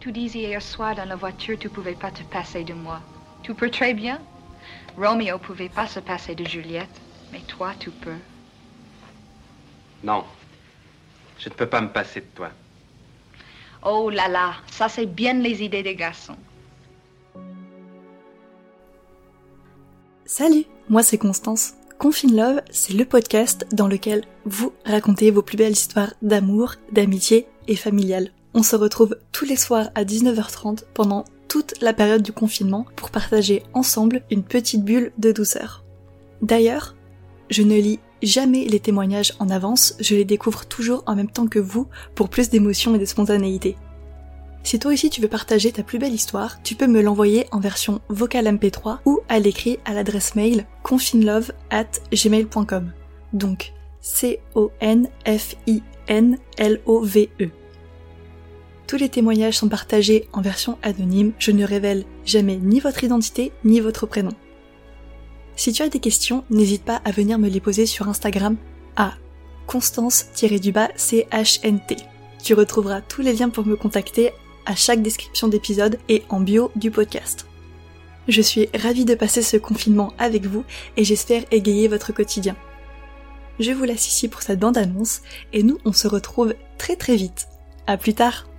tu disais hier soir dans la voiture, tu pouvais pas te passer de moi. Tu peux très bien. Romeo pouvait pas se passer de Juliette, mais toi, tu peux. Non. Je ne peux pas me passer de toi. Oh là là, ça c'est bien les idées des garçons. Salut, moi c'est Constance. Confine Love, c'est le podcast dans lequel vous racontez vos plus belles histoires d'amour, d'amitié et familiale. On se retrouve tous les soirs à 19h30 pendant toute la période du confinement pour partager ensemble une petite bulle de douceur. D'ailleurs, je ne lis jamais les témoignages en avance, je les découvre toujours en même temps que vous pour plus d'émotion et de spontanéité. Si toi aussi tu veux partager ta plus belle histoire, tu peux me l'envoyer en version vocale MP3 ou à l'écrit à l'adresse mail confinelove at gmail.com. Donc C-O-N-F-I-N-L-O-V-E. Tous les témoignages sont partagés en version anonyme, je ne révèle jamais ni votre identité ni votre prénom. Si tu as des questions, n'hésite pas à venir me les poser sur Instagram à constance-chnt. Tu retrouveras tous les liens pour me contacter à chaque description d'épisode et en bio du podcast. Je suis ravie de passer ce confinement avec vous et j'espère égayer votre quotidien. Je vous laisse ici pour cette bande-annonce et nous on se retrouve très très vite. À plus tard